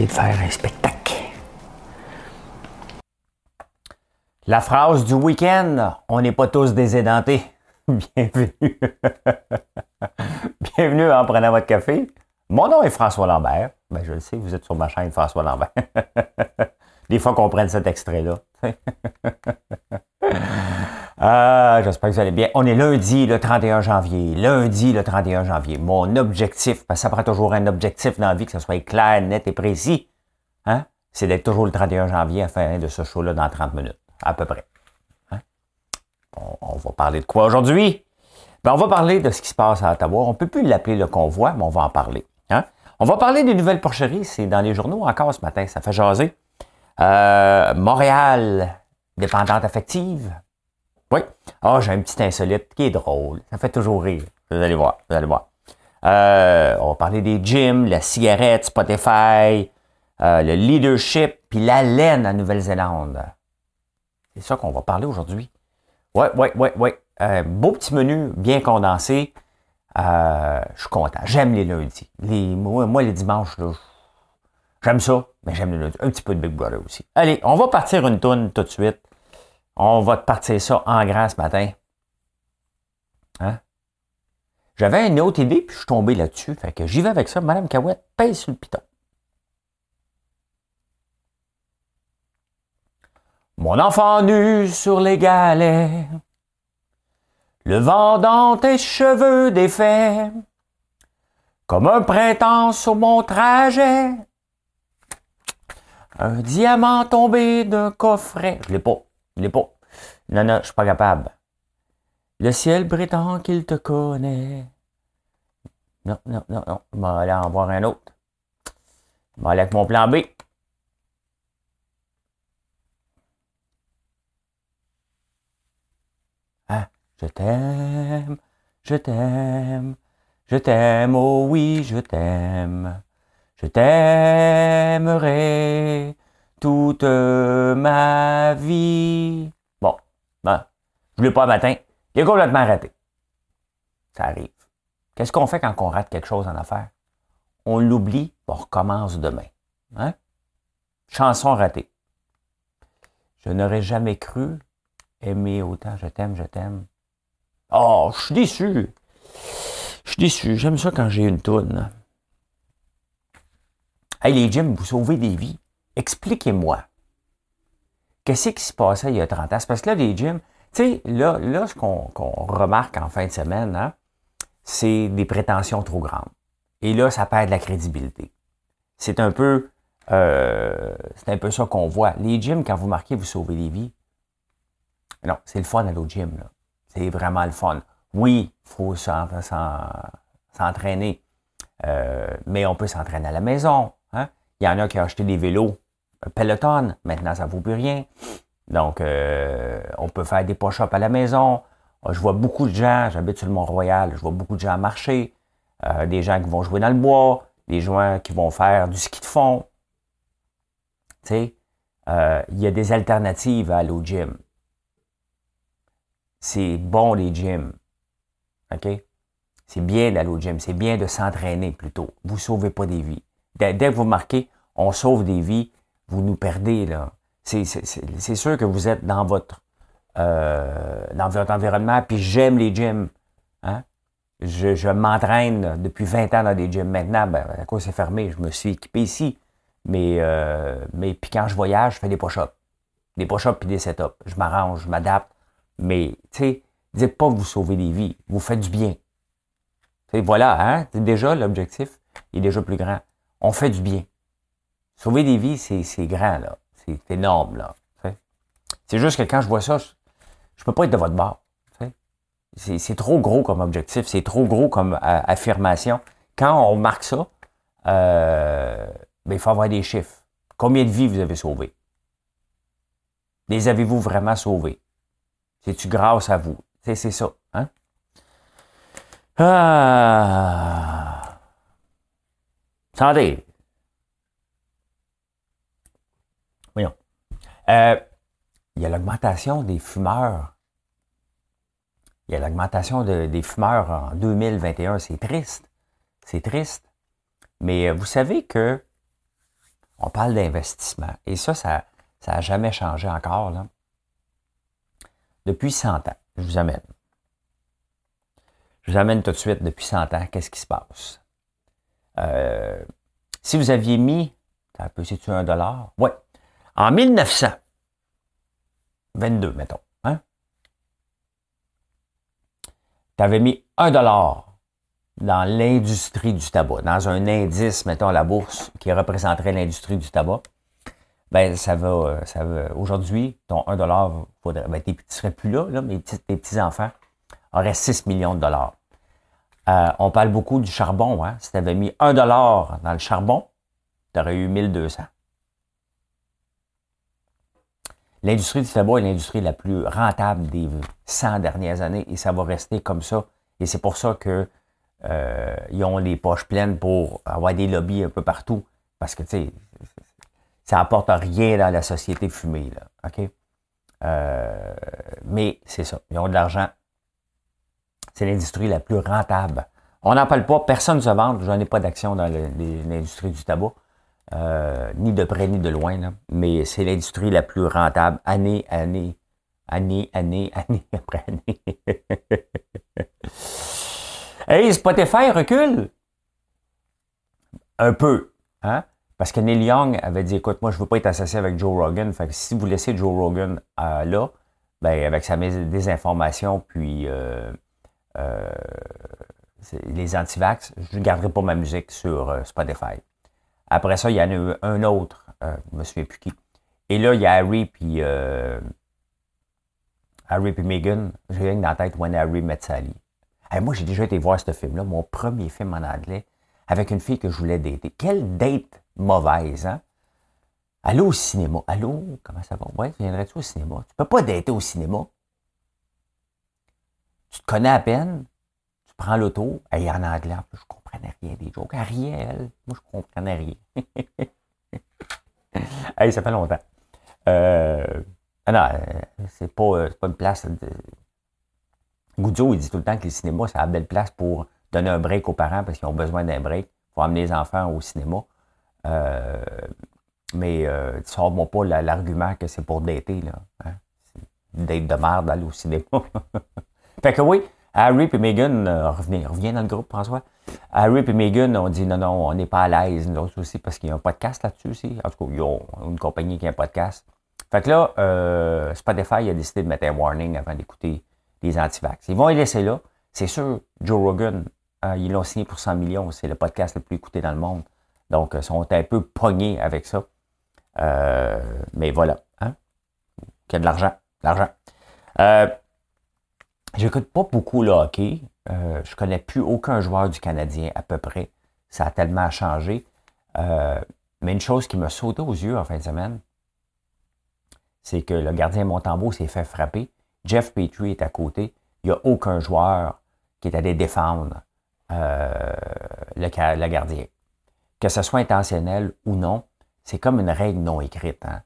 De faire un spectacle. La phrase du week-end, on n'est pas tous des édentés. Bienvenue. Bienvenue en prenant votre café. Mon nom est François Lambert. Ben, je le sais, vous êtes sur ma chaîne François Lambert. Des fois qu'on prenne cet extrait-là. Ah, j'espère que vous allez bien. On est lundi, le 31 janvier. Lundi, le 31 janvier. Mon objectif, parce que ça prend toujours un objectif dans la vie, que ce soit clair, net et précis, hein? c'est d'être toujours le 31 janvier à fin de ce show-là dans 30 minutes, à peu près. Hein? On, va parler de quoi aujourd'hui? Ben, on va parler de ce qui se passe à Ottawa. On ne peut plus l'appeler le convoi, mais on va en parler. Hein? On va parler des nouvelles porcheries. C'est dans les journaux encore ce matin. Ça fait jaser. Euh, Montréal, dépendante affective. Oui. Ah, j'ai un petit insolite qui est drôle. Ça fait toujours rire. Vous allez voir. Vous allez voir. Euh, on va parler des gyms, la cigarette, Spotify, euh, le leadership, puis la laine en Nouvelle-Zélande. C'est ça qu'on va parler aujourd'hui. Oui, oui, oui, oui. beau petit menu, bien condensé. je suis content. J'aime les lundis. Les, moi, les dimanches, j'aime ça. Mais j'aime un petit peu de Big Brother aussi. Allez, on va partir une tourne tout de suite. On va partir ça en grand ce matin. Hein? J'avais une autre idée, puis je suis tombé là-dessus. Fait j'y vais avec ça. Madame Cahouette, pèse sur le piton. Mon enfant nu sur les galets, le vent dans tes cheveux défaits, comme un printemps sur mon trajet, un diamant tombé d'un coffret. Je l'ai pas. Je l'ai pas. Non, non, je suis pas capable. Le ciel prétend qu'il te connaît. Non, non, non, non. Je vais aller en voir un autre. Je vais aller avec mon plan B. Ah, je t'aime, je t'aime, je t'aime, oh oui, je t'aime. Je t'aimerai toute ma vie. Bon, ben, je voulais pas matin. Il est complètement raté. Ça arrive. Qu'est-ce qu'on fait quand on rate quelque chose en affaires? On l'oublie, on recommence demain. Hein? Chanson ratée. Je n'aurais jamais cru aimer autant. Je t'aime, je t'aime. Oh, je suis déçu. Je suis déçu. J'aime ça quand j'ai une toune. Hey, les gyms, vous sauvez des vies. Expliquez-moi. Qu'est-ce qui se passait il y a 30 ans? Parce que là, les gyms, tu sais, là, là, ce qu'on remarque en fin de semaine, hein, c'est des prétentions trop grandes. Et là, ça perd de la crédibilité. C'est un peu, euh, c'est un peu ça qu'on voit. Les gyms, quand vous marquez, vous sauvez des vies. Non, c'est le fun à l'autre gym. C'est vraiment le fun. Oui, il faut s'entraîner. Euh, mais on peut s'entraîner à la maison. Hein? Il y en a qui ont acheté des vélos Peloton. Maintenant, ça ne vaut plus rien. Donc, euh, on peut faire des push-ups à la maison. Je vois beaucoup de gens, j'habite sur le Mont-Royal, je vois beaucoup de gens marcher, euh, des gens qui vont jouer dans le bois, des gens qui vont faire du ski de fond. Tu sais, il y a des alternatives à aller gym. C'est bon les gyms. OK? C'est bien d'aller au gym, c'est bien de s'entraîner plutôt. Vous ne sauvez pas des vies. Dès, que vous marquez, on sauve des vies, vous nous perdez là. C'est sûr que vous êtes dans votre euh, environnement, puis j'aime les gyms. Hein? Je, m'entraîne depuis 20 ans dans des gyms. Maintenant, ben, à quoi c'est fermé, je me suis équipé ici. Mais, euh, mais puis quand je voyage, je fais des push-ups. Des push-ups puis des set-ups. Je m'arrange, je m'adapte. Mais, tu sais, dites pas que vous sauvez des vies. Vous faites du bien voilà, hein? Déjà, l'objectif est déjà plus grand. On fait du bien. Sauver des vies, c'est grand, là. C'est énorme, là. C'est juste que quand je vois ça, je, ne peux pas être de votre bord. C'est trop gros comme objectif, c'est trop gros comme affirmation. Quand on marque ça, euh, Mais il faut avoir des chiffres. Combien de vies vous avez sauvées? Les avez-vous vraiment sauvés? C'est-tu grâce à vous? C'est ça. Hein? Ah! Santé! Euh, il y a l'augmentation des fumeurs. Il y a l'augmentation des fumeurs en 2021. C'est triste. C'est triste. Mais euh, vous savez que on parle d'investissement. Et ça, ça n'a jamais changé encore. Là. Depuis 100 ans, je vous amène. Je vous amène tout de suite depuis 100 ans, qu'est-ce qui se passe? Euh, si vous aviez mis, un peu, c'est-tu un dollar? Oui. En 1922, mettons, hein? Tu avais mis un dollar dans l'industrie du tabac, dans un indice, mettons, à la bourse, qui représenterait l'industrie du tabac, ben, ça va, euh, ça aujourd'hui, ton 1 dollar, faudrait, ben, tu serais plus là, là mais tes petits-enfants auraient 6 millions de dollars. Euh, on parle beaucoup du charbon, hein? Si tu avais mis 1 dollar dans le charbon, tu aurais eu 1200. L'industrie du tabac est l'industrie la plus rentable des 100 dernières années et ça va rester comme ça. Et c'est pour ça que euh, ont les poches pleines pour avoir des lobbies un peu partout. Parce que, tu sais, ça apporte rien dans la société fumée. OK? Euh, mais c'est ça. Ils ont de l'argent. C'est l'industrie la plus rentable. On n'en parle pas, personne ne se vante. Je n'ai pas d'action dans l'industrie du tabac, euh, ni de près ni de loin. Mais c'est l'industrie la plus rentable, année, année, année, année, année après année. Hey, Spotify recule. Un peu. Hein? Parce que Neil Young avait dit écoute, moi, je ne veux pas être associé avec Joe Rogan. Fait que si vous laissez Joe Rogan euh, là, ben, avec sa désinformation, puis euh, les antivax, je ne garderai pas ma musique sur Spotify. Après ça, il y en a eu un autre, je ne me souviens plus qui. Et là, il y a Harry puis Harry puis Meghan. J'ai rien dans la tête When Harry Met Sally moi, j'ai déjà été voir ce film-là, mon premier film en anglais, avec une fille que je voulais dater. Quelle date mauvaise, hein? Allô au cinéma. Allô, comment ça va? Ouais, viendrais-tu au cinéma? Tu peux pas dater au cinéma. Tu te connais à peine, tu prends l'auto, en anglais, en plus, je comprenais rien des jokes. Ariel, moi, je comprenais rien. hey, ça fait longtemps. Euh, non, euh, c'est pas, euh, pas une place de, Goudzo, il dit tout le temps que les cinémas, c'est la belle place pour donner un break aux parents parce qu'ils ont besoin d'un break. Faut amener les enfants au cinéma. Euh, mais euh, tu sors moi pas l'argument que c'est pour dater, là. Hein? Date de merde d'aller au cinéma. fait que oui, Harry et Meghan, euh, reviens, dans le groupe, François. Harry et Meghan ont dit non, non, on n'est pas à l'aise, nous autres aussi, parce qu'il y a un podcast là-dessus aussi. En tout cas, ils ont une compagnie qui a un podcast. Fait que là, euh, Spotify a décidé de mettre un warning avant d'écouter les antivax. Ils vont les laisser là. C'est sûr, Joe Rogan, euh, ils l'ont signé pour 100 millions. C'est le podcast le plus écouté dans le monde. Donc, ils sont un peu pognés avec ça. Euh, mais voilà. Hein? Il y a de l'argent. L'argent. Euh, J'écoute pas beaucoup le hockey. Euh, je connais plus aucun joueur du Canadien à peu près. Ça a tellement changé. mais une chose qui me sauté aux yeux en fin de semaine, c'est que le gardien Montembeau s'est fait frapper. Jeff Petrie est à côté. Il n'y a aucun joueur qui est allé défendre euh, le, gardien. Que ce soit intentionnel ou non, c'est comme une règle non écrite. Hein.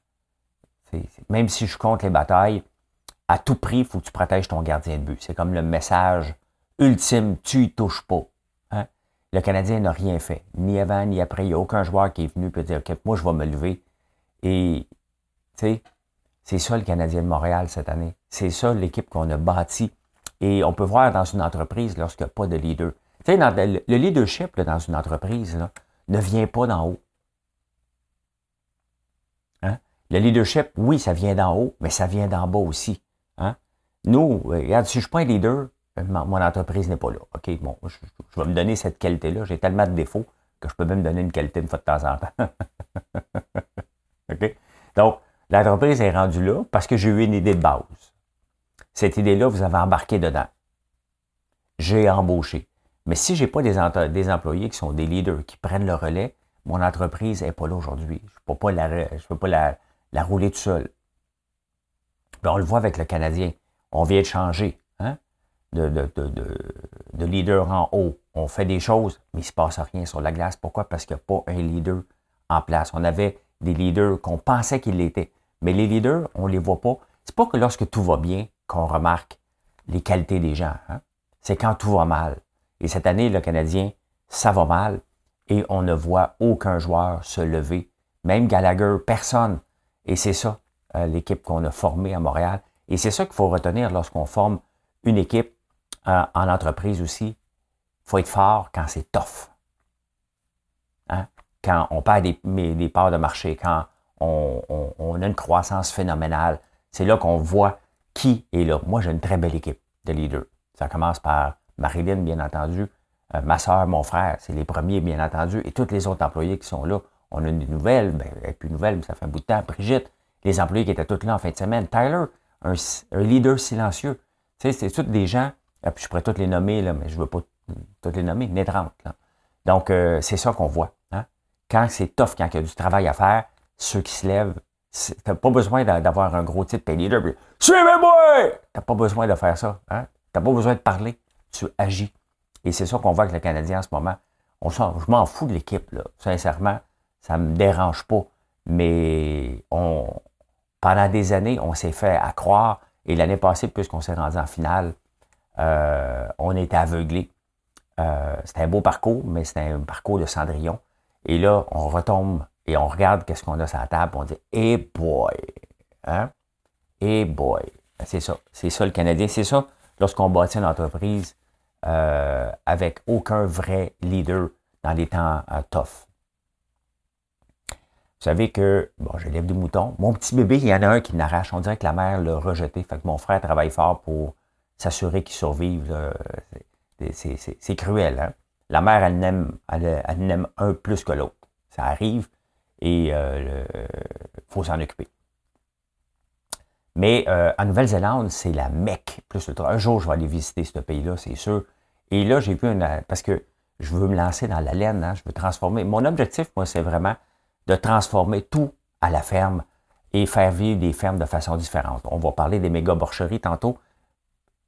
même si je compte les batailles, à tout prix, il faut que tu protèges ton gardien de but. C'est comme le message ultime, tu y touches pas. Hein. Le Canadien n'a rien fait, ni avant ni après. Il n'y a aucun joueur qui est venu et dire, OK, moi je vais me lever. Et, tu sais, c'est ça le Canadien de Montréal cette année. C'est ça l'équipe qu'on a bâtie. Et on peut voir dans une entreprise lorsqu'il n'y a pas de leader. Tu sais, le leadership dans une entreprise ne vient pas d'en haut. Hein? Le leadership, oui, ça vient d'en haut, mais ça vient d'en bas aussi. Hein? Nous, euh, regarde, si je ne suis pas un leader, mon entreprise n'est pas là. OK, bon, je, vais me donner cette qualité-là. J'ai tellement de défauts que je peux même me donner une qualité une fois de temps en temps. OK? Donc, L'entreprise est rendue là parce que j'ai eu une idée de base. Cette idée-là, vous avez embarqué dedans. J'ai embauché. Mais si je n'ai pas des, employés qui sont des leaders, qui prennent le relais, mon entreprise n'est pas là aujourd'hui. Je ne peux pas, la, je peux pas la, la rouler tout seul. Ben, on le voit avec le Canadien. On vient de changer hein, de, de, de, leader en haut. On fait des choses, mais il ne se passe rien sur la glace. Pourquoi? Parce qu'il n'y a pas un leader en place. On avait des leaders qu'on pensait qu'ils l'étaient. Mais les leaders, on ne les voit pas. C'est pas que lorsque tout va bien qu'on remarque les qualités des gens. Hein. C'est quand tout va mal. Et cette année, le Canadien, ça va mal et on ne voit aucun joueur se lever. Même Gallagher, personne. Et c'est ça, l'équipe qu'on a formée à Montréal. Et c'est ça qu'il faut retenir lorsqu'on forme une équipe euh, en entreprise aussi. Il faut être fort quand c'est tough. Hein? Quand on perd des, parts de marché, quand on, a une croissance phénoménale. C'est là qu'on voit qui est là. Moi, j'ai une très belle équipe de leaders. Ça commence par Marilyn, bien entendu, euh, ma soeur, mon frère, c'est les premiers, bien entendu, et tous les autres employés qui sont là. On a des nouvelles, ben, et plus nouvelles, mais ça fait un bout de temps. Brigitte, les employés qui étaient tous là en fin de semaine. Tyler, un, leader silencieux. Tu sais, c'est tous des gens, ah, je pourrais tous les nommer, mais je ne veux pas tous les nommer, net là. Donc, euh, c'est ça qu'on voit. Hein. Quand c'est tough, quand il y a du travail à faire, ceux qui se lèvent, tu n'as pas besoin d'avoir un gros titre pay leader. Suivez-moi! Tu pas besoin de faire ça. Hein? Tu n'as pas besoin de parler. Tu agis. Et c'est ça qu'on voit avec le Canadien en ce moment. Je m'en fous de l'équipe, là. Sincèrement, ça ne me dérange pas. Mais on, pendant des années, on s'est fait à croire. Et l'année passée, puisqu'on s'est rendu en finale, euh, on était aveuglé. Euh, c'était un beau parcours, mais c'était un parcours de Cendrillon. Et là, on retombe et on regarde qu'est-ce qu'on a sur la table. On dit, hey boy! Hein? Hey boy! C'est ça. C'est ça le Canadien. C'est ça lorsqu'on bâtit une entreprise euh, avec aucun vrai leader dans les temps tough. Vous savez que, bon, je lève du mouton. Mon petit bébé, il y en a un qui n'arrache. On dirait que la mère l'a rejeté. Fait que mon frère travaille fort pour s'assurer qu'il survive. C'est cruel. Hein? La mère, elle n'aime elle, un plus que l'autre. Ça arrive et il euh, faut s'en occuper. Mais euh, en Nouvelle-Zélande, c'est la Mecque. Plus Un jour, je vais aller visiter ce pays-là, c'est sûr. Et là, j'ai vu une. Parce que je veux me lancer dans la laine, hein, je veux transformer. Mon objectif, moi, c'est vraiment de transformer tout à la ferme et faire vivre des fermes de façon différente. On va parler des méga borcheries tantôt.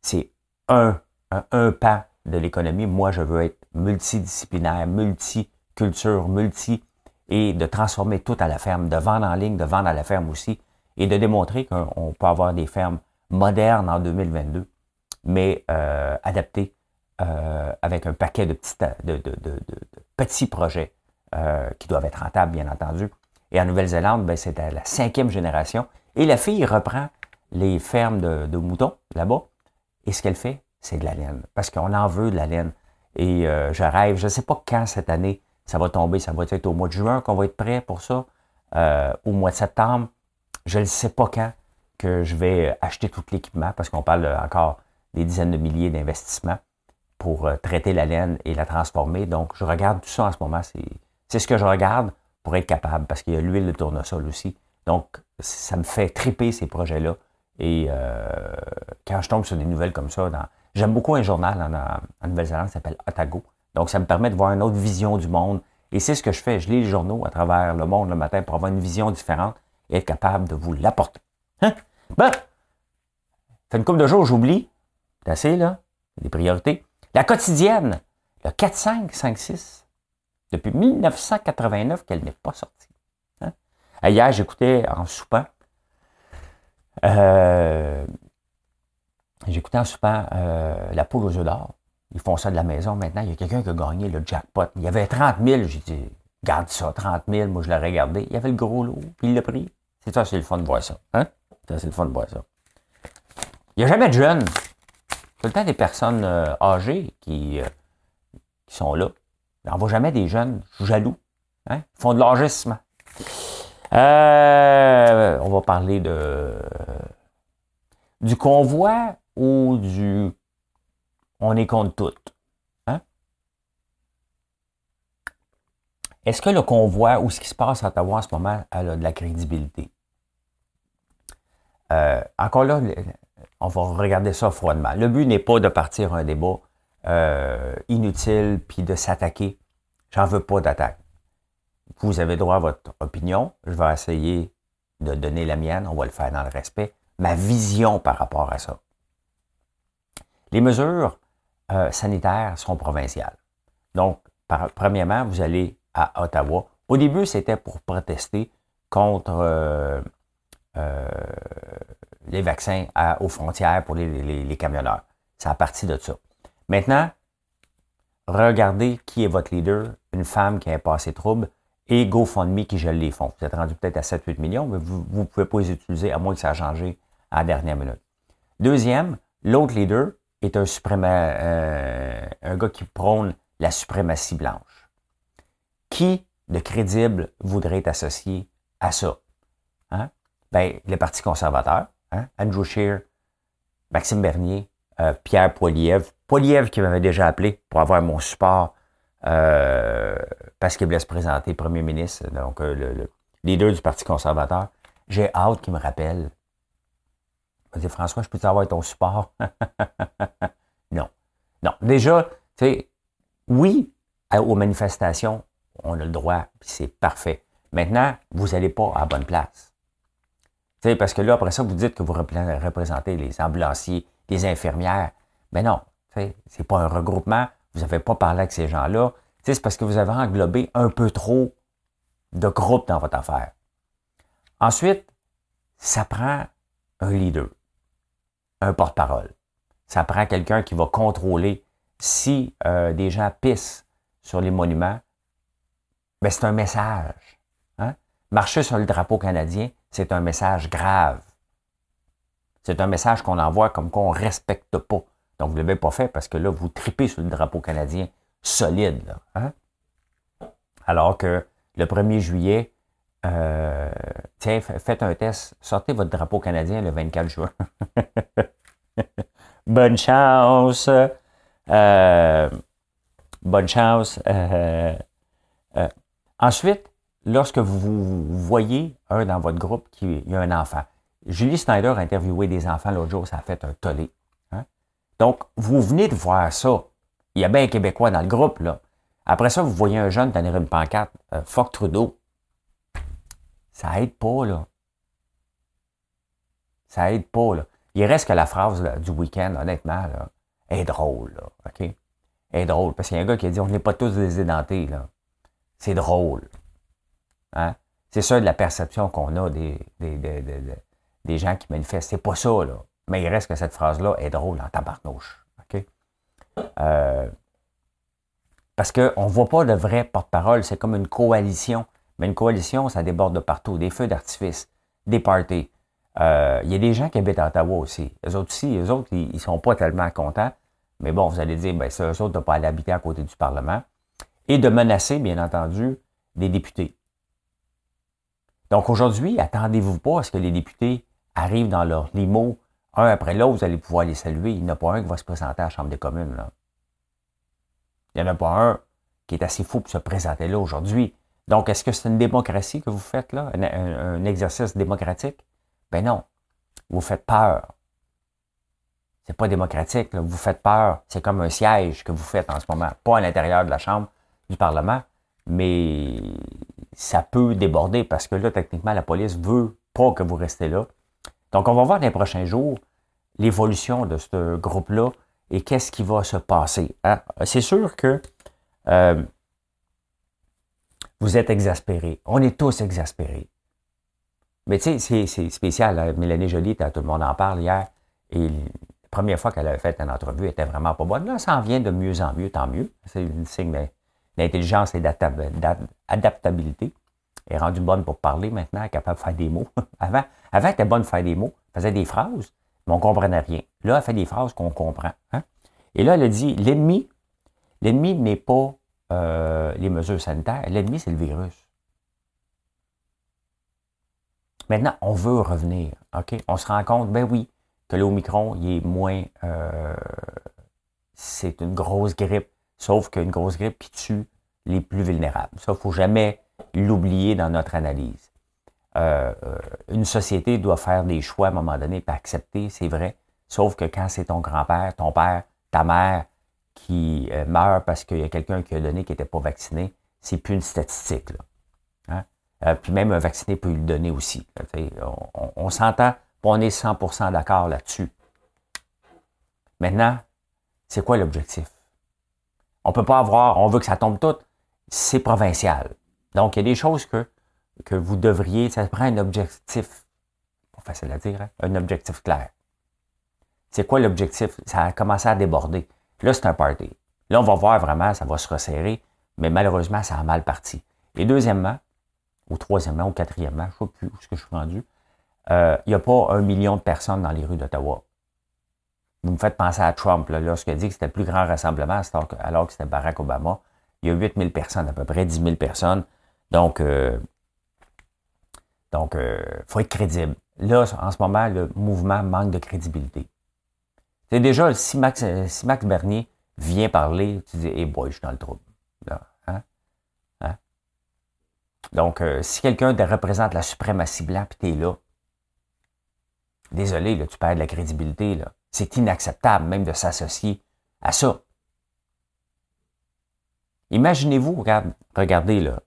C'est un, un, un pan de l'économie. Moi, je veux être multidisciplinaire, multiculture, multi et de transformer tout à la ferme, de vendre en ligne, de vendre à la ferme aussi et de démontrer qu'on peut avoir des fermes modernes en 2022, mais euh, adaptées euh, avec un paquet de petits, de, petits projets euh, qui doivent être rentables, bien entendu. Et en Nouvelle-Zélande, ben, c'est la cinquième génération. Et la fille reprend les fermes de, moutons là-bas. Et ce qu'elle fait, c'est de la laine. Parce qu'on en veut de la laine. Et je rêve, je ne sais pas quand cette année ça va tomber. Ça va être au mois de juin qu'on va être prêt pour ça. au mois de septembre. Je ne sais pas quand que je vais acheter tout l'équipement parce qu'on parle encore des dizaines de milliers d'investissements pour euh, traiter la laine et la transformer. Donc, je regarde tout ça en ce moment. C'est ce que je regarde pour être capable parce qu'il y a l'huile de tournesol aussi. Donc, ça me fait triper ces projets-là. Et euh, quand je tombe sur des nouvelles comme ça, j'aime beaucoup un journal en, Nouvelle-Zélande qui s'appelle Otago. Donc, ça me permet de voir une autre vision du monde. Et c'est ce que je fais. Je lis les journaux à travers le monde le matin pour avoir une vision différente et être capable de vous l'apporter. Hein? Ben, fait une couple de jours, j'oublie. C'est assez, là. Des priorités. La quotidienne, le 4, 5, 5, 6. Depuis 1989 qu'elle n'est pas sortie. Hein? Hier, j'écoutais en soupant. Euh, j'écoutais en soupant euh, La poule aux œufs d'or. Ils font ça de la maison maintenant. Il y a quelqu'un qui a gagné le jackpot. Il y avait 30 000. J'ai dit, garde ça, 30 000. Moi, je l'ai regardé. Il y avait le gros lot, puis il l'a pris. C'est ça, c'est le fun de voir ça. Hein? C'est le fun de voir ça. Il n'y a jamais de jeunes. Tout le temps des personnes euh, âgées qui sont là. On voit jamais des jeunes jaloux. Hein? Ils font de l'enregistrement. Euh, on va parler de du convoi ou du on est contre tout. Hein? Est-ce que le convoi ou ce qui se passe à Ottawa en ce moment a de la crédibilité? Euh, encore là, on va regarder ça froidement. Le but n'est pas de partir un débat euh, inutile puis de s'attaquer. J'en veux pas d'attaque. vous avez droit à votre opinion. Je vais essayer de donner la mienne. On va le faire dans le respect. Ma vision par rapport à ça. Les mesures euh, sanitaires sont provinciales. Donc, premièrement, vous allez à Ottawa. Au début, c'était pour protester contre euh, les vaccins aux frontières pour les, camionneurs. C'est à partir de ça. Maintenant, regardez qui est votre leader, une femme qui a passé trouble, et GoFundMe qui gèle les fonds. Vous êtes rendu peut-être à 7-8 millions, mais vous ne pouvez pas les utiliser à moins que ça a changé à la dernière minute. Deuxième, l'autre leader est un, euh, un gars qui prône la suprématie blanche. Qui de crédible voudrait être associé à ça? Hein? Ben, le Parti conservateur, hein? Andrew Scheer, Maxime Bernier, euh, Pierre Poiliev. Poiliev qui m'avait déjà appelé pour avoir mon support euh, parce qu'il voulait se présenter premier ministre, donc euh, le, leader du Parti conservateur. J'ai hâte qu'il me rappelle. Il m'a dit, François, je peux avoir ton support? non. Non. Déjà, tu sais, oui, aux manifestations, on a le droit, c'est parfait. Maintenant, vous n'allez pas à bonne place. sais, parce que là, après ça, vous dites que vous représentez les ambulanciers, les infirmières. Mais non, c'est pas un regroupement. Vous n'avez pas parlé avec ces gens-là. C'est parce que vous avez englobé un peu trop de groupes dans votre affaire. Ensuite, ça prend un leader, un porte-parole. Ça prend quelqu'un qui va contrôler si euh, des gens pissent sur les monuments. Ben, c'est un message. Hein? Marcher sur le drapeau canadien, c'est un message grave. C'est un message qu'on envoie comme qu'on ne respecte pas. Donc, vous ne l'avez pas fait parce que là, vous tripez sur le drapeau canadien solide. Hein? Alors que le 1er juillet, euh, faites un test, sortez votre drapeau canadien le 24 juin. bonne chance. Euh, bonne chance. Euh, ensuite, lorsque vous voyez un dans votre groupe qui a un enfant, Julie Snyder a interviewé des enfants l'autre jour, ça a fait un tollé. Hein? Donc, vous venez de voir ça. Il y a bien un Québécois dans le groupe, là. Après ça, vous voyez un jeune tenir une pancarte. Euh, fuck Trudeau. Ça aide pas, là. Ça aide pas, là. Il reste que la phrase du week-end, honnêtement, là, est drôle, là. OK? Est drôle. Parce qu'il y a un gars qui a dit on n'est pas tous des édentés, là. C'est drôle. Hein? C'est ça de la perception qu'on a des, gens qui manifestent. C'est pas ça, là. Mais il reste que cette phrase-là est drôle en tabarnouche. Euh, parce qu'on ne voit pas de vrai porte-parole, c'est comme une coalition. Mais une coalition, ça déborde de partout. Des feux d'artifice, des parties. Euh, il y a des gens qui habitent à Ottawa aussi. Eux autres aussi, eux autres, ils ne sont pas tellement contents. Mais bon, vous allez dire, ben, c'est eux autres de ne pas aller habiter à côté du Parlement. Et de menacer, bien entendu, des députés. Donc aujourd'hui, attendez-vous pas à ce que les députés arrivent dans leur limo, un après l'autre, vous allez pouvoir les saluer. Il n'y en a pas un qui va se présenter à la Chambre des communes. Là. Il n'y en a pas un qui est assez fou pour se présenter là aujourd'hui. Donc, est-ce que c'est une démocratie que vous faites là, un, exercice démocratique? Ben non. Vous faites peur. C'est pas démocratique, vous faites peur. C'est comme un siège que vous faites en ce moment. Pas à l'intérieur de la Chambre du Parlement, mais ça peut déborder parce que là, techniquement, la police veut pas que vous restez là. Donc, on va voir dans les prochains jours l'évolution de ce groupe-là et qu'est-ce qui va se passer. Hein? C'est sûr que euh, vous êtes exaspérés. On est tous exaspérés. Mais tu sais, c'est spécial. Hein? Mélanie Jolie, tout le monde en parle hier. Et la première fois qu'elle avait fait une entrevue, elle était vraiment pas bonne. Là, ça en vient de mieux en mieux, tant mieux. C'est une signe d'intelligence et d'adaptabilité est rendue bonne pour parler maintenant, capable de faire des mots. avant, avant, elle était bonne pour faire des mots, elle faisait des phrases, mais on ne comprenait rien. Là, elle fait des phrases qu'on comprend. Hein. Et là, elle a dit, l'ennemi, l'ennemi n'est pas euh, les mesures sanitaires, l'ennemi, c'est le virus. Maintenant, on veut revenir. OK? On se rend compte, ben oui, que l'Omicron, il est moins. Euh, c'est une grosse grippe, sauf qu'une grosse grippe qui tue les plus vulnérables. Ça, il ne faut jamais l'oublier dans notre analyse. Euh, euh, une société doit faire des choix à un moment donné, pas accepter, c'est vrai. Sauf que quand c'est ton grand-père, ton père, ta mère qui euh, meurt parce qu'il y a quelqu'un qui a donné qui n'était pas vacciné, c'est plus une statistique. Euh, puis même un vacciné peut le donner aussi. On, on s'entend, on est 100% d'accord là-dessus. Maintenant, c'est quoi l'objectif? On ne peut pas avoir, on veut que ça tombe tout, c'est provincial. Donc, il y a des choses que, que vous devriez, ça prend un objectif, pas facile à dire, hein, un objectif clair. C'est quoi l'objectif? Ça a commencé à déborder. Là, c'est un party. Là, on va voir vraiment, ça va se resserrer, mais malheureusement, ça a mal parti. Et deuxièmement, ou troisièmement, ou quatrièmement, je ne sais plus où ce que je suis rendu, euh, il n'y a pas un million de personnes dans les rues d'Ottawa. Vous me faites penser à Trump, lorsqu'il a dit que c'était le plus grand rassemblement, alors que c'était Barack Obama. Il y a 8000 personnes, à peu près 10 000 personnes. Donc, euh, donc, euh, faut être crédible. Là, en ce moment, le mouvement manque de crédibilité. C'est déjà, si Max, si Max Bernier vient parler, tu dis, hey boy, je suis dans le trouble. hein? Hein? Donc, euh, si quelqu'un te représente la suprématie blanche, puis t'es là, désolé, là, tu perds de la crédibilité. Là. C'est inacceptable même de s'associer à ça. Imaginez-vous, regardez là,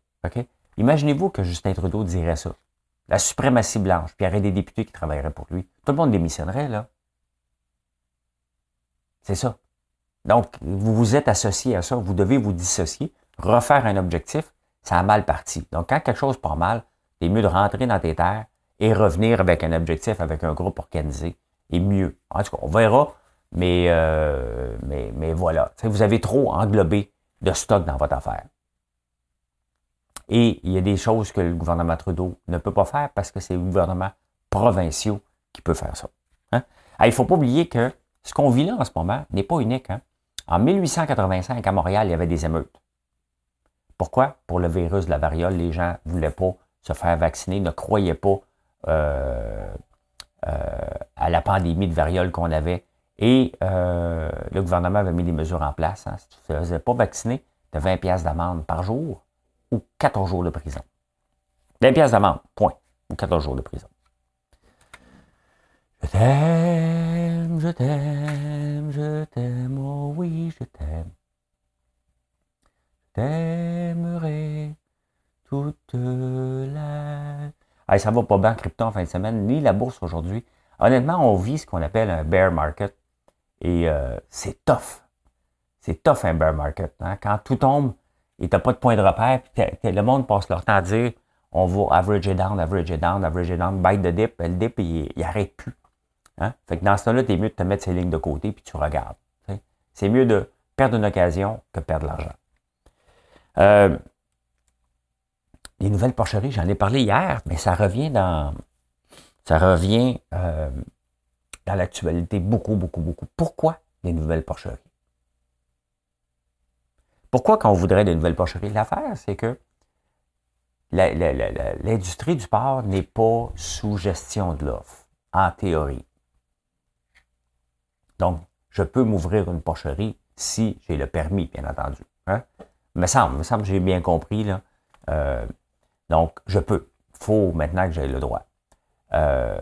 Imaginez-vous que Justin Trudeau dirait ça. La suprématie blanche, puis il y aurait des députés qui travailleraient pour lui. Tout le monde démissionnerait, là. C'est ça. Donc, vous vous êtes associé à ça, vous devez vous dissocier, refaire un objectif, ça a mal parti. Donc, quand quelque chose part mal, c'est mieux de rentrer dans tes terres et revenir avec un objectif, avec un groupe organisé, et mieux. En tout cas, on verra, mais, euh, voilà. vous avez trop englobé de stock dans votre affaire. Et il y a des choses que le gouvernement Trudeau ne peut pas faire parce que c'est le gouvernement provinciaux qui peut faire ça. Hein? il ne faut pas oublier que ce qu'on vit là en ce moment n'est pas unique. Hein? En 1885, à Montréal, il y avait des émeutes. Pourquoi? Pour le virus de la variole, les gens ne voulaient pas se faire vacciner, ne croyaient pas euh, euh, à la pandémie de variole qu'on avait. Et euh, le gouvernement avait mis des mesures en place. Hein? Si tu ne faisais pas vacciner, tu as 20 pièces d'amende par jour ou 14 jours de prison. 20 pièces d'amende, point. Ou 14 jours de prison. Je t'aime, je t'aime, je t'aime, oh oui, je t'aime. Je t'aimerai toute la ça va pas bien crypto en fin de semaine, ni la bourse aujourd'hui. Honnêtement, on vit ce qu'on appelle un bear market. Et euh, c'est tough. C'est tough un bear market. Hein. Quand tout tombe et tu n'as pas de point de repère, puis le monde passe leur temps à dire on va average it down, average it down, average it down, bite the dip, le dip, il, il arrête plus. Hein? Fait que dans ce temps-là, tu es mieux de te mettre ces lignes de côté puis tu regardes. C'est mieux de perdre une occasion que perdre de l'argent. Euh, les nouvelles porcheries, j'en ai parlé hier, mais ça revient dans, ça revient euh, dans l'actualité beaucoup, beaucoup, beaucoup. Pourquoi les nouvelles porcheries? Pourquoi quand on voudrait des nouvelles porcheries? L'affaire, c'est que l'industrie du porc n'est pas sous gestion de l'offre, en théorie. Donc, je peux m'ouvrir une porcherie si j'ai le permis, bien entendu. Hein? Me semble, me semble j'ai bien compris. Là. Euh, donc, je peux. Il faut maintenant que j'aie le droit. Euh,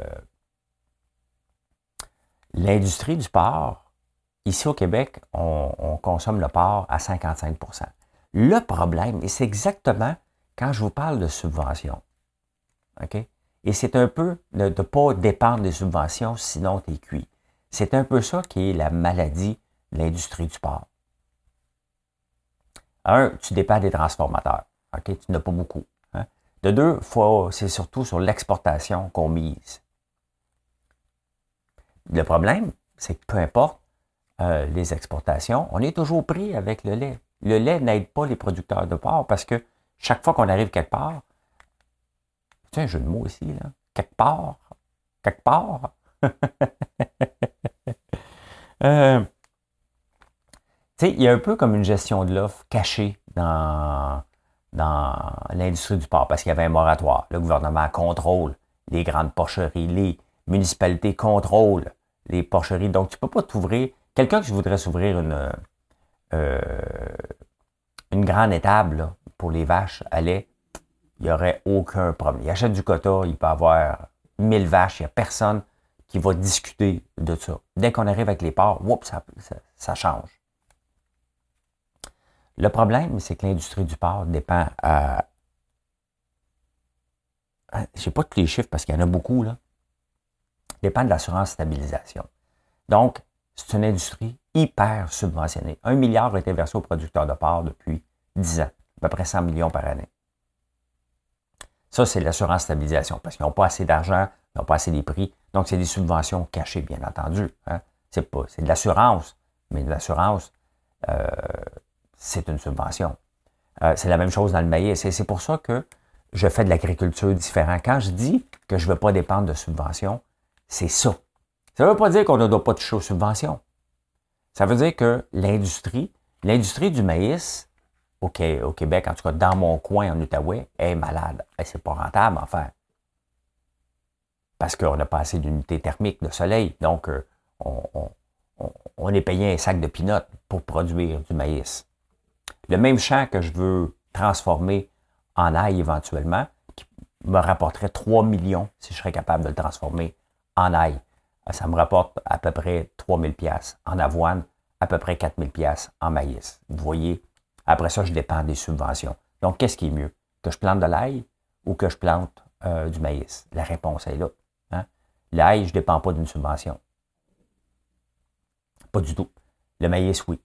l'industrie du porc, ici au Québec, on, consomme le porc à 55% Le problème, et c'est exactement quand je vous parle de subventions, OK? Et c'est un peu de ne pas dépendre des subventions, sinon tu es cuit. C'est un peu ça qui est la maladie de l'industrie du porc. Un, tu dépends des transformateurs. OK? Tu n'as pas beaucoup. De deux, c'est surtout sur l'exportation qu'on mise. Le problème, c'est que peu importe euh, les exportations, on est toujours pris avec le lait. Le lait n'aide pas les producteurs de porc parce que chaque fois qu'on arrive quelque part, c'est un jeu de mots ici, là. Quelque part. Quelque part. euh, il y a un peu comme une gestion de l'offre cachée dans, dans l'industrie du porc parce qu'il y avait un moratoire. Le gouvernement contrôle les grandes porcheries, les municipalités contrôlent les porcheries. Donc, tu ne peux pas t'ouvrir. Quelqu'un qui voudrait s'ouvrir une, euh, une grande étable pour les vaches à lait, il n'y aurait aucun problème. Il achète du quota, il peut avoir 1000 vaches, il n'y a personne qui va discuter de ça. Dès qu'on arrive avec les porcs, ça, ça change. Le problème, c'est que l'industrie du porc dépend à je n'ai pas tous les chiffres parce qu'il y en a beaucoup, là, dépend de l'assurance stabilisation. Donc, c'est une industrie hyper subventionnée. Un milliard a été versé aux producteurs de porc depuis 10 ans, à peu près 100 millions par année. Ça, c'est l'assurance stabilisation, parce qu'ils n'ont pas assez d'argent, ils n'ont pas assez des prix. Donc, c'est des subventions cachées, bien entendu. Hein. C'est pas, c'est de l'assurance, mais de l'assurance, euh, c'est une subvention. Euh, c'est la même chose dans le maïs. C'est pour ça que je fais de l'agriculture différent. Quand je dis que je ne veux pas dépendre de subventions, c'est ça. Ça ne veut pas dire qu'on ne doit pas toucher aux subventions. Ça veut dire que l'industrie, l'industrie du maïs, au, Québec, en tout cas dans mon coin en Outaouais, est malade. Et c'est pas rentable en fait. Parce qu'on n'a pas assez d'unités thermiques de soleil. Donc, euh, on, est payé un sac de pinottes pour produire du maïs. Le même champ que je veux transformer en ail éventuellement, qui me rapporterait 3 millions si je serais capable de le transformer en ail. Ça me rapporte à peu près 3000 pièces en avoine, à peu près 4000 pièces en maïs. Vous voyez, après ça, je dépends des subventions. Donc, qu'est-ce qui est mieux? Que je plante de l'ail ou que je plante euh, du maïs? La réponse est là. Hein? L'ail, je ne dépends pas d'une subvention. Pas du tout. Le maïs, oui.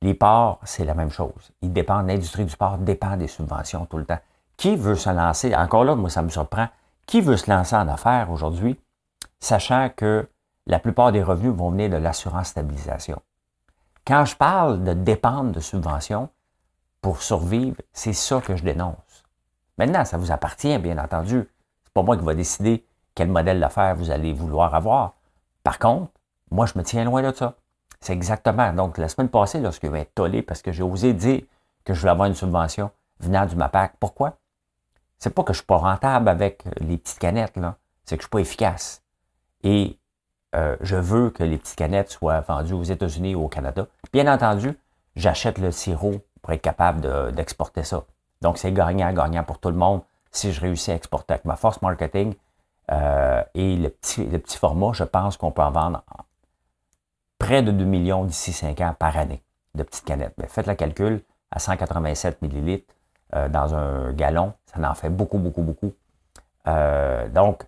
Les porcs, c'est la même chose. Ils dépendent, l'industrie du porc dépend des subventions tout le temps. Qui veut se lancer? Encore là, moi, ça me surprend. Qui veut se lancer en affaires aujourd'hui, sachant que la plupart des revenus vont venir de l'assurance stabilisation? Quand je parle de dépendre de subventions, pour survivre, c'est ça que je dénonce. Maintenant, ça vous appartient, bien entendu. C'est pas moi qui va décider quel modèle d'affaires vous allez vouloir avoir. Par contre, moi, je me tiens loin de ça. C'est exactement. Donc, la semaine passée, lorsque je vais être tollé parce que j'ai osé dire que je voulais avoir une subvention venant du MAPAC, pourquoi? C'est pas que je suis pas rentable avec les petites canettes, là. C'est que je suis pas efficace. Et euh, je veux que les petites canettes soient vendues aux États-Unis ou au Canada. Bien entendu, j'achète le sirop pour être capable d'exporter ça. Donc, c'est gagnant-gagnant pour tout le monde si je réussis à exporter avec ma force marketing euh, et le petit, le format, je pense qu'on peut en vendre près de 2 millions d'ici 5 ans par année de petites canettes. Mais faites le calcul, à 187 millilitres euh, dans un gallon, ça en fait beaucoup, beaucoup, beaucoup. Donc,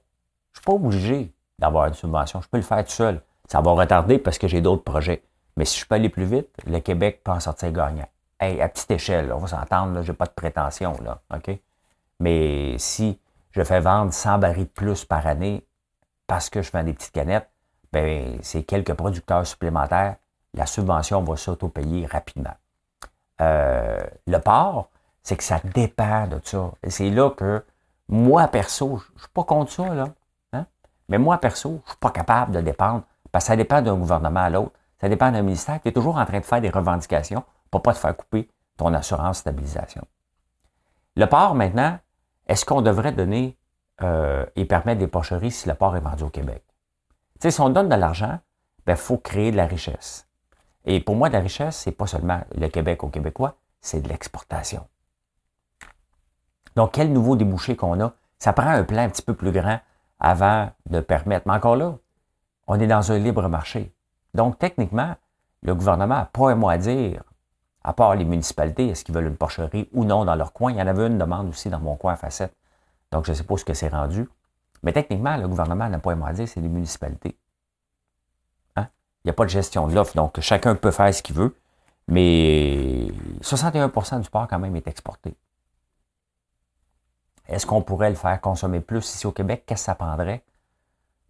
je ne suis pas obligé d'avoir une subvention. Je peux le faire tout seul. Ça va retarder parce que j'ai d'autres projets. Mais si je peux aller plus vite, le Québec peut en sortir gagnant. Hey, à petite échelle, on va s'entendre, je n'ai pas de prétention, là? Mais si je fais vendre 100 barils de plus par année parce que je vends des petites canettes, ben, c'est quelques producteurs supplémentaires, la subvention va s'auto-payer rapidement. Euh, le port, c'est que ça dépend de ça. Et c'est là que moi, perso, je ne suis pas contre ça, là. Mais moi, perso, je suis pas capable de dépendre, parce que ça dépend d'un gouvernement à l'autre. Ça dépend d'un ministère qui est toujours en train de faire des revendications pour pas te faire couper ton assurance stabilisation. Le port, maintenant, est-ce qu'on devrait donner euh, et permettre des pocheries si le port est vendu au Québec? sais, si on donne de l'argent, il ben, faut créer de la richesse. Et pour moi, de la richesse, c'est pas seulement le Québec aux Québécois, c'est de l'exportation. Donc, quel nouveau débouché qu'on a? Ça prend un plan un petit peu plus grand avant de permettre. Mais encore là, on est dans un libre marché. Donc, techniquement, le gouvernement n'a pas un mot à dire, à part les municipalités, est-ce qu'ils veulent une porcherie ou non dans leur coin. Il y en avait une demande aussi dans mon coin à Facette. Donc, je ne sais pas ce que c'est rendu. Mais techniquement, le gouvernement n'a pas à dire, c'est les municipalités. Hein? Il n'y a pas de gestion de l'offre, donc chacun peut faire ce qu'il veut, mais 61% du porc quand même est exporté. Est-ce qu'on pourrait le faire consommer plus ici au Québec? Qu'est-ce que ça prendrait?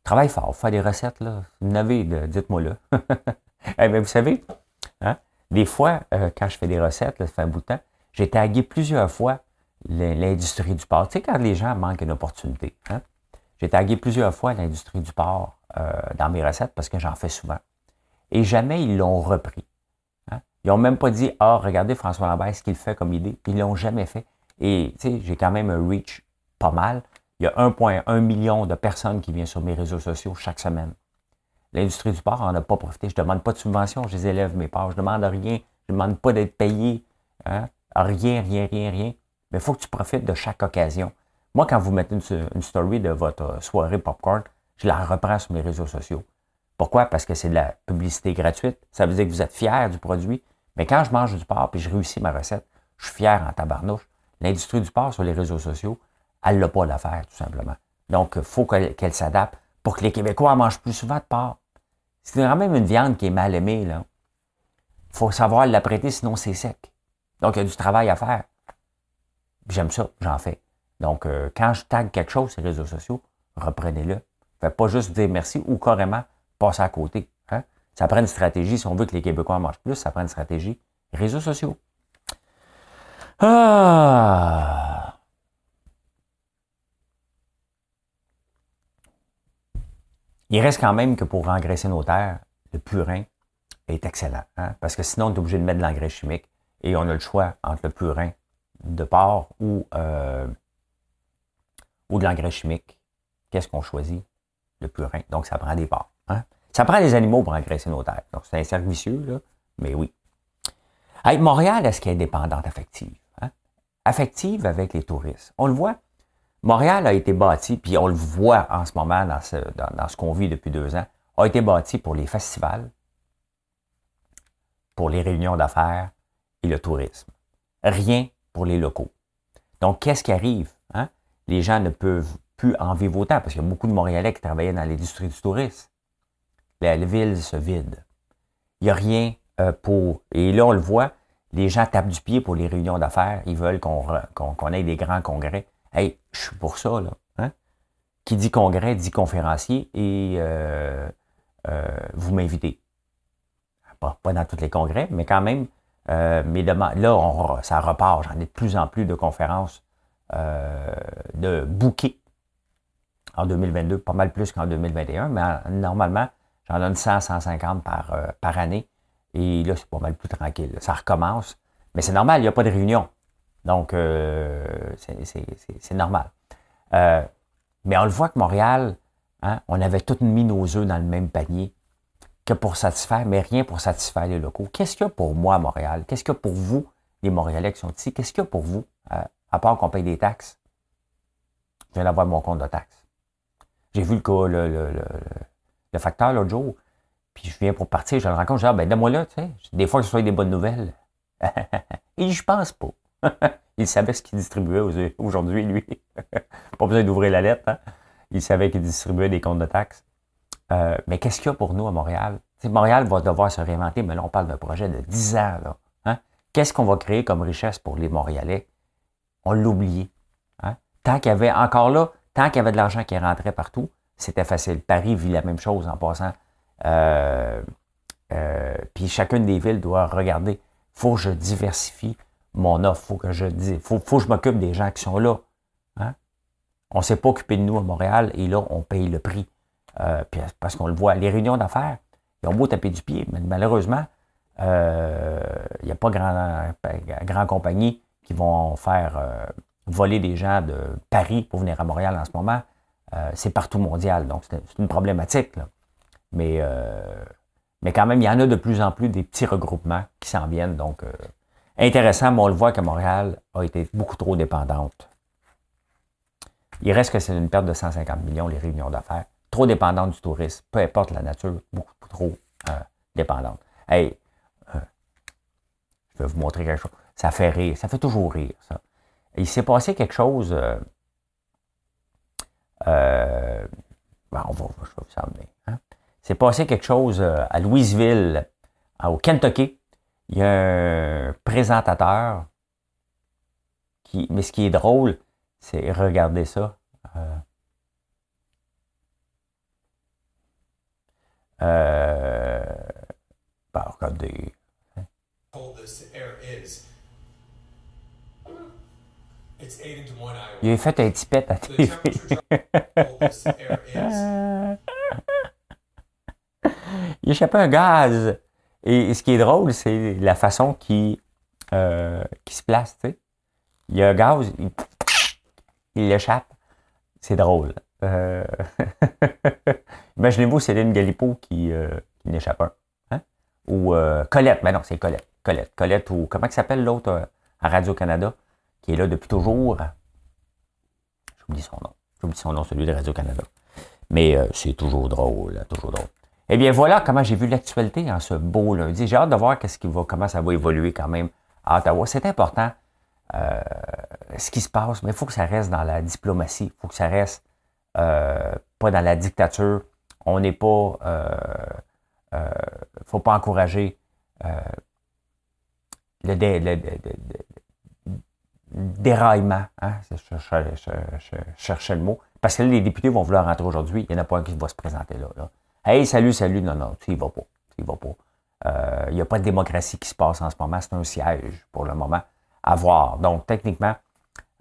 Travaille fort, faire des recettes, là. Vous n'avez, dites-moi là. eh vous savez, hein? des fois, euh, quand je fais des recettes, ça fait un bout de temps, j'ai tagué plusieurs fois l'industrie du porc. Tu sais, quand les gens manquent une opportunité. Hein? J'ai tagué plusieurs fois l'industrie du porc euh, dans mes recettes parce que j'en fais souvent. Et jamais ils l'ont repris. Hein. Ils n'ont même pas dit Ah, regardez François Lambert, ce qu'il fait comme idée. Ils ne l'ont jamais fait. Et tu sais, j'ai quand même un reach pas mal. Il y a 1,1 million de personnes qui viennent sur mes réseaux sociaux chaque semaine. L'industrie du porc n'en a pas profité. Je ne demande pas de subvention, je les élève mes porcs. Je ne demande rien. Je ne demande pas d'être payé. Hein. Rien, rien, rien, rien. Mais il faut que tu profites de chaque occasion. Moi, quand vous mettez une, story de votre soirée popcorn, je la reprends sur mes réseaux sociaux. Pourquoi? Parce que c'est de la publicité gratuite. Ça veut dire que vous êtes fier du produit. Mais quand je mange du porc et je réussis ma recette, je suis fier en tabarnouche. L'industrie du porc sur les réseaux sociaux, Elle n'a pas l'affaire, tout simplement. Donc, il faut qu'elle s'adapte pour que les Québécois mangent plus souvent de porc. C'est quand même une viande qui est mal aimée, là. Il faut savoir l'apprêter, sinon c'est sec. Donc, il y a du travail à faire. J'aime ça, j'en fais. Donc, euh, quand je tag quelque chose sur les réseaux sociaux, reprenez-le. Faites pas juste dire merci ou carrément passer à côté. Hein. Ça prend une stratégie. Si on veut que les Québécois mangent plus, ça prend une stratégie. Réseaux sociaux. Ah! Il reste quand même que pour engraisser nos terres, le purin est excellent. Hein? Parce que sinon, on est obligé de mettre de l'engrais chimique et on a le choix entre le purin de porc ou, euh, de l'engrais chimique. Qu'est-ce qu'on choisit? Le purin. Donc, ça prend des porcs. Hein? Ça prend des animaux pour engraisser nos terres. Donc, c'est un cercle vicieux, là, mais oui. Montréal, est-ce qu'elle est dépendante affective? Affective avec les touristes. On le voit. Montréal a été bâti, puis on le voit en ce moment dans ce, dans ce qu'on vit depuis deux ans, a été bâti pour les festivals, pour les réunions d'affaires et le tourisme. Rien pour les locaux. Donc, qu'est-ce qui arrive? Hein? Les gens ne peuvent plus en vivre autant parce qu'il y a beaucoup de Montréalais qui travaillaient dans l'industrie du tourisme. La, ville se vide. Il n'y a rien euh, pour... Et là, on le voit, les gens tapent du pied pour les réunions d'affaires. Ils veulent qu'on ait des grands congrès. Hey, je suis pour ça, là. Hein? Qui dit congrès dit conférencier et euh, euh, vous m'invitez. Pas, dans tous les congrès, mais quand même, euh, mais là, ça repart. J'en ai de plus en plus de conférences euh, de bouquets en 2022, pas mal plus qu'en 2021, mais normalement, j'en donne 100, 150 par, euh, par année. Et là, c'est pas mal plus tranquille. Ça recommence. Mais c'est normal, il n'y a pas de réunion. Donc, c'est normal. mais on le voit que Montréal, hein, on avait toutes mis nos œufs dans le même panier que pour satisfaire, mais rien pour satisfaire les locaux. Qu'est-ce qu'il y a pour moi à Montréal? Qu'est-ce qu'il y a pour vous, les Montréalais qui sont ici? Qu'est-ce qu'il y a pour vous, euh, à, part qu'on paye des taxes? Je viens d'avoir mon compte de taxes. J'ai vu le, le, le, le, facteur l'autre jour, puis je viens pour partir, je le rencontre, je dis, ah, ben, donne-moi là, tu sais. Des fois, que ce soit des bonnes nouvelles. Et je pense pas. il savait ce qu'il distribuait aujourd'hui, lui. pas besoin d'ouvrir la lettre. Hein? Il savait qu'il distribuait des comptes de taxes. Euh, mais qu'est-ce qu'il y a pour nous à Montréal? Montréal va devoir se réinventer, mais là, on parle d'un projet de 10 ans. Hein? Qu'est-ce qu'on va créer comme richesse pour les Montréalais? On l'a oublié. Hein? Tant qu'il y avait, encore là, tant qu'il y avait de l'argent qui rentrait partout, c'était facile. Paris vit la même chose en passant. Euh, euh, puis chacune des villes doit regarder. faut que je diversifie mon offre. faut que je faut, faut que je m'occupe des gens qui sont là. Hein? On ne s'est pas occupé de nous à Montréal et là, on paye le prix. Euh, parce qu'on le voit, les réunions d'affaires, ils ont beau taper du pied, mais malheureusement, euh, il n'y a pas grand, grand compagnie qui vont faire voler des gens de Paris pour venir à Montréal en ce moment. c'est partout mondial, donc c'est une problématique. Mais, mais quand même, il y en a de plus en plus des petits regroupements qui s'en viennent. Donc, intéressant, mais on le voit que Montréal a été beaucoup trop dépendante. Il reste que c'est une perte de 150 millions, les réunions d'affaires trop dépendante du tourisme, peu importe la nature, beaucoup trop euh, dépendante. Hey, euh, je vais vous montrer quelque chose. Ça fait rire, ça fait toujours rire, ça. Il s'est passé quelque chose. Euh, ben, on va, je vais vous emmener. Il s'est passé quelque chose à Louisville, au Kentucky. Il y a un présentateur qui. Mais ce qui est drôle, c'est regardez ça. Euh, ben, regardez. Il a fait un tipette à TV. il échappait un gaz. Et ce qui est drôle, c'est la façon qui, euh, qui se place. Tu sais. Il y a un gaz, il l'échappe. C'est drôle. Euh... Imaginez-vous Céline Galipo qui, euh, qui n'échappe un. Hein? Ou euh, Colette, mais non, c'est Colette. Colette. Colette, ou comment s'appelle l'autre euh, à Radio-Canada, qui est là depuis toujours? J'oublie son nom. J'oublie son nom, celui de Radio-Canada. Mais c'est toujours drôle, toujours drôle. Eh bien, voilà comment j'ai vu l'actualité en ce beau lundi. J'ai hâte de voir qu'est-ce qui va, comment ça va évoluer quand même à Ottawa. C'est important ce qui se passe, mais il faut que ça reste dans la diplomatie, il faut que ça reste euh, pas dans la dictature. On n'est pas. Il ne faut pas encourager le, déraillement. Hein? Je, cherchais le mot. Parce que les députés vont vouloir rentrer aujourd'hui. Il n'y en a pas un qui va se présenter là. là. Hey, salut, salut. Non, non, il ne va pas. Il va pas. Euh, il n'y a pas de démocratie qui se passe en ce moment. C'est un siège pour le moment à voir. Donc, techniquement,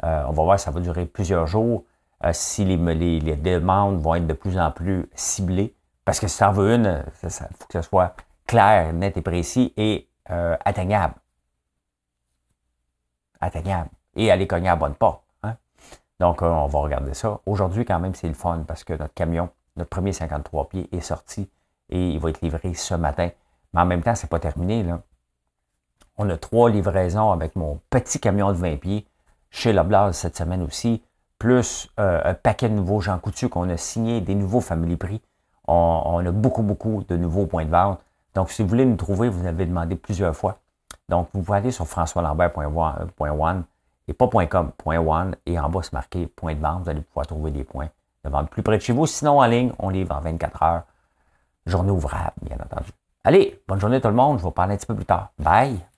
euh, on va voir, ça va durer plusieurs jours. Euh, si les, les, demandes vont être de plus en plus ciblées, parce que si ça en veut une, il faut que ce soit clair, net et précis et atteignable. Atteignable. Et aller cogner à bonne porte. Hein. Donc, on va regarder ça. Aujourd'hui, quand même, c'est le fun parce que notre camion, notre premier 53 pieds est sorti et il va être livré ce matin. Mais en même temps, c'est pas terminé. On a trois livraisons avec mon petit camion de 20 pieds chez Loblaws cette semaine aussi, plus euh, un paquet de nouveaux Jean Coutu qu'on a signé, des nouveaux Family Prix. On, a beaucoup, beaucoup de nouveaux points de vente. Donc, si vous voulez nous trouver, vous avez demandé plusieurs fois. Donc, vous pouvez aller sur françoislambert.one et pas .com, .one, et en bas, c'est marqué point de vente. Vous allez pouvoir trouver des points de vente plus près de chez vous. Sinon, en ligne, on livre en 24 heures. Journée ouvrable, bien entendu. Allez, bonne journée tout le monde. Je vous parler un petit peu plus tard. Bye!